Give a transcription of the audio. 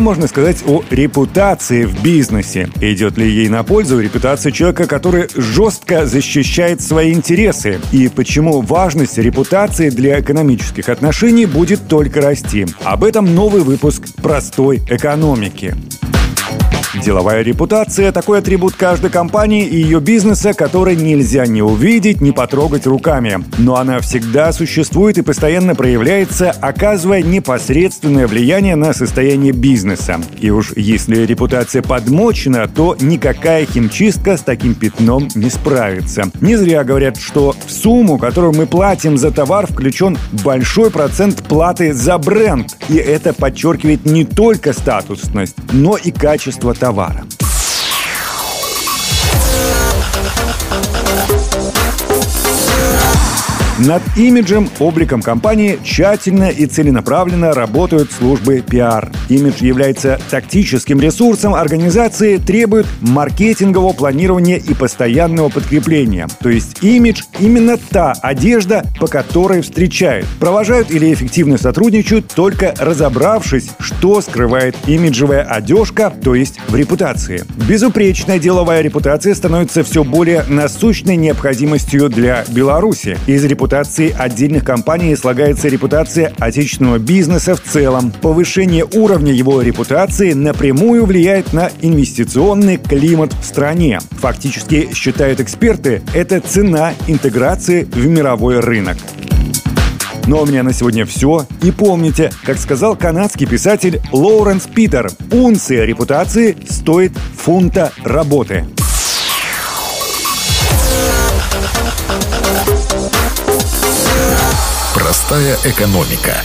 Можно сказать о репутации в бизнесе? Идет ли ей на пользу репутация человека, который жестко защищает свои интересы? И почему важность репутации для экономических отношений будет только расти? Об этом новый выпуск «Простой экономики». Деловая репутация – такой атрибут каждой компании и ее бизнеса, который нельзя не увидеть, не потрогать руками. Но она всегда существует и постоянно проявляется, оказывая непосредственное влияние на состояние бизнеса. И уж если репутация подмочена, то никакая химчистка с таким пятном не справится. Не зря говорят, что в сумму, которую мы платим за товар, включен большой процент платы за бренд. И это подчеркивает не только статусность, но и качество товара. товара. Над имиджем, обликом компании тщательно и целенаправленно работают службы пиар. Имидж является тактическим ресурсом организации, требует маркетингового планирования и постоянного подкрепления. То есть имидж – именно та одежда, по которой встречают. Провожают или эффективно сотрудничают, только разобравшись, что скрывает имиджевая одежка, то есть в репутации. Безупречная деловая репутация становится все более насущной необходимостью для Беларуси. Из репутации репутации отдельных компаний слагается репутация отечественного бизнеса в целом. Повышение уровня его репутации напрямую влияет на инвестиционный климат в стране. Фактически, считают эксперты, это цена интеграции в мировой рынок. Ну а у меня на сегодня все. И помните, как сказал канадский писатель Лоуренс Питер, унция репутации стоит фунта работы. Простая экономика.